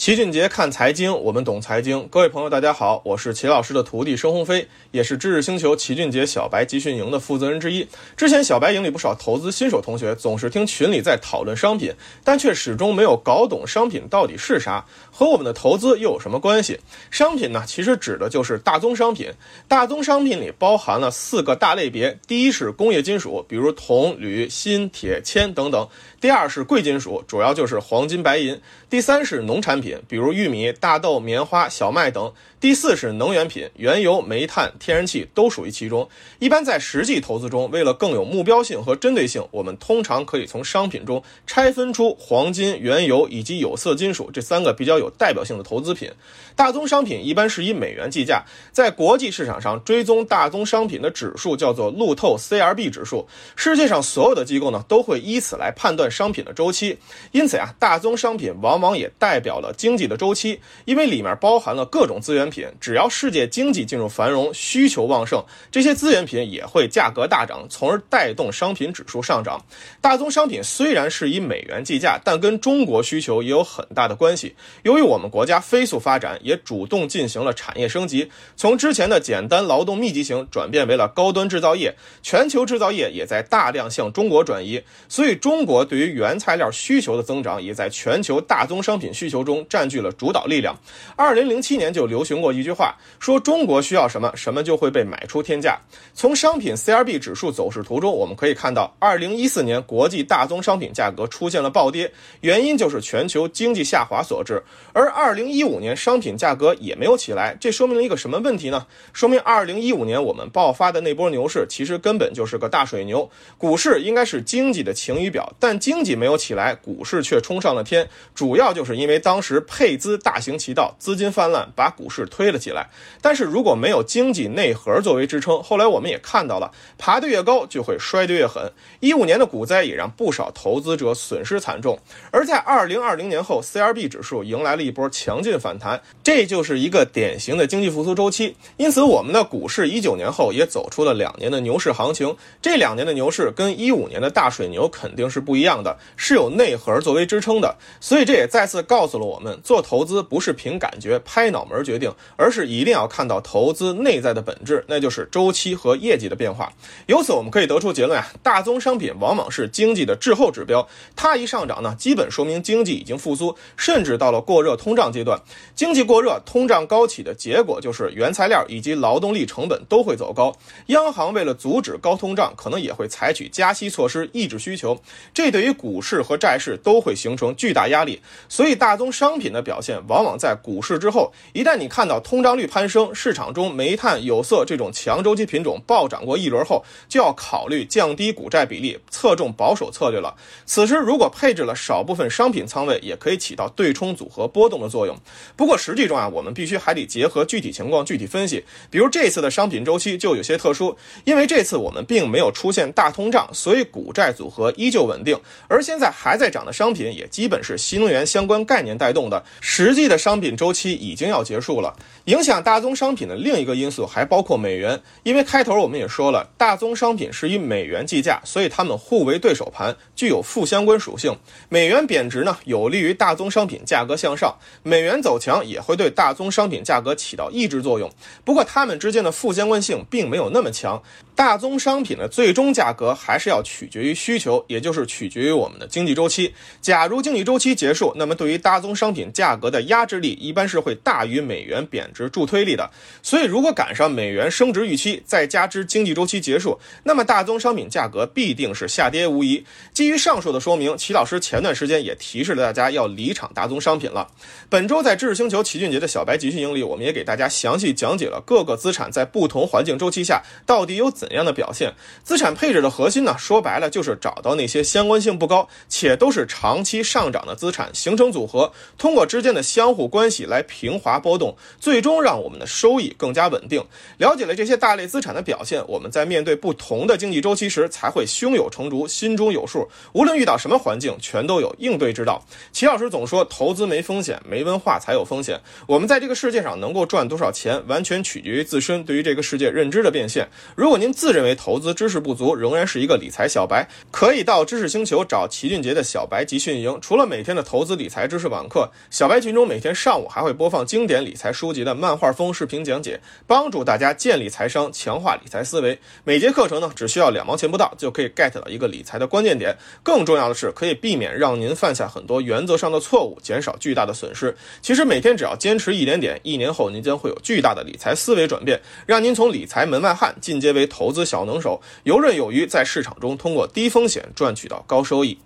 齐俊杰看财经，我们懂财经。各位朋友，大家好，我是齐老师的徒弟申鸿飞，也是知识星球齐俊杰小白集训营的负责人之一。之前小白营里不少投资新手同学总是听群里在讨论商品，但却始终没有搞懂商品到底是啥，和我们的投资又有什么关系？商品呢，其实指的就是大宗商品。大宗商品里包含了四个大类别：第一是工业金属，比如铜、铝、锌、铁、铅等等；第二是贵金属，主要就是黄金、白银；第三是农产品。比如玉米、大豆、棉花、小麦等。第四是能源品，原油、煤炭、天然气都属于其中。一般在实际投资中，为了更有目标性和针对性，我们通常可以从商品中拆分出黄金、原油以及有色金属这三个比较有代表性的投资品。大宗商品一般是以美元计价，在国际市场上追踪大宗商品的指数叫做路透 CRB 指数。世界上所有的机构呢都会以此来判断商品的周期。因此啊，大宗商品往往也代表了经济的周期，因为里面包含了各种资源。品只要世界经济进入繁荣，需求旺盛，这些资源品也会价格大涨，从而带动商品指数上涨。大宗商品虽然是以美元计价，但跟中国需求也有很大的关系。由于我们国家飞速发展，也主动进行了产业升级，从之前的简单劳动密集型转变为了高端制造业，全球制造业也在大量向中国转移，所以中国对于原材料需求的增长，也在全球大宗商品需求中占据了主导力量。二零零七年就流行。过一句话说，中国需要什么，什么就会被买出天价。从商品 CRB 指数走势图中，我们可以看到，二零一四年国际大宗商品价格出现了暴跌，原因就是全球经济下滑所致。而二零一五年商品价格也没有起来，这说明了一个什么问题呢？说明二零一五年我们爆发的那波牛市，其实根本就是个大水牛。股市应该是经济的晴雨表，但经济没有起来，股市却冲上了天，主要就是因为当时配资大行其道，资金泛滥，把股市。推了起来，但是如果没有经济内核作为支撑，后来我们也看到了，爬得越高就会摔得越狠。一五年的股灾也让不少投资者损失惨重。而在二零二零年后，CRB 指数迎来了一波强劲反弹，这就是一个典型的经济复苏周期。因此，我们的股市一九年后也走出了两年的牛市行情。这两年的牛市跟一五年的大水牛肯定是不一样的，是有内核作为支撑的。所以这也再次告诉了我们，做投资不是凭感觉、拍脑门决定。而是一定要看到投资内在的本质，那就是周期和业绩的变化。由此我们可以得出结论啊，大宗商品往往是经济的滞后指标，它一上涨呢，基本说明经济已经复苏，甚至到了过热通胀阶段。经济过热、通胀高企的结果就是原材料以及劳动力成本都会走高。央行为了阻止高通胀，可能也会采取加息措施抑制需求，这对于股市和债市都会形成巨大压力。所以大宗商品的表现往往在股市之后，一旦你看到。通胀率攀升，市场中煤炭、有色这种强周期品种暴涨过一轮后，就要考虑降低股债比例，侧重保守策略了。此时如果配置了少部分商品仓位，也可以起到对冲组合波动的作用。不过实际中啊，我们必须还得结合具体情况具体分析。比如这次的商品周期就有些特殊，因为这次我们并没有出现大通胀，所以股债组合依旧稳定。而现在还在涨的商品，也基本是新能源相关概念带动，实际的商品周期已经要结束了。影响大宗商品的另一个因素还包括美元，因为开头我们也说了，大宗商品是以美元计价，所以它们互为对手盘，具有负相关属性。美元贬值呢，有利于大宗商品价格向上；美元走强也会对大宗商品价格起到抑制作用。不过它们之间的负相关性并没有那么强。大宗商品的最终价格还是要取决于需求，也就是取决于我们的经济周期。假如经济周期结束，那么对于大宗商商品价格的压制力一般是会大于美元贬。值助推力的，所以如果赶上美元升值预期，再加之经济周期结束，那么大宗商品价格必定是下跌无疑。基于上述的说明，齐老师前段时间也提示了大家要离场大宗商品了。本周在知识星球齐俊杰的小白集训营里，我们也给大家详细讲解了各个资产在不同环境周期下到底有怎样的表现。资产配置的核心呢，说白了就是找到那些相关性不高且都是长期上涨的资产，形成组合，通过之间的相互关系来平滑波动，最。终让我们的收益更加稳定。了解了这些大类资产的表现，我们在面对不同的经济周期时，才会胸有成竹，心中有数。无论遇到什么环境，全都有应对之道。齐老师总说，投资没风险，没文化才有风险。我们在这个世界上能够赚多少钱，完全取决于自身对于这个世界认知的变现。如果您自认为投资知识不足，仍然是一个理财小白，可以到知识星球找齐俊杰的小白集训营。除了每天的投资理财知识网课，小白群中每天上午还会播放经典理财书籍的漫画风视频讲解，帮助大家建立财商，强化理财思维。每节课程呢，只需要两毛钱不到，就可以 get 到一个理财的关键点。更重要的是，可以避免让您犯下很多原则上的错误，减少巨大的损失。其实每天只要坚持一点点，一年后您将会有巨大的理财思维转变，让您从理财门外汉进阶为投资小能手，游刃有余，在市场中通过低风险赚取到高收益。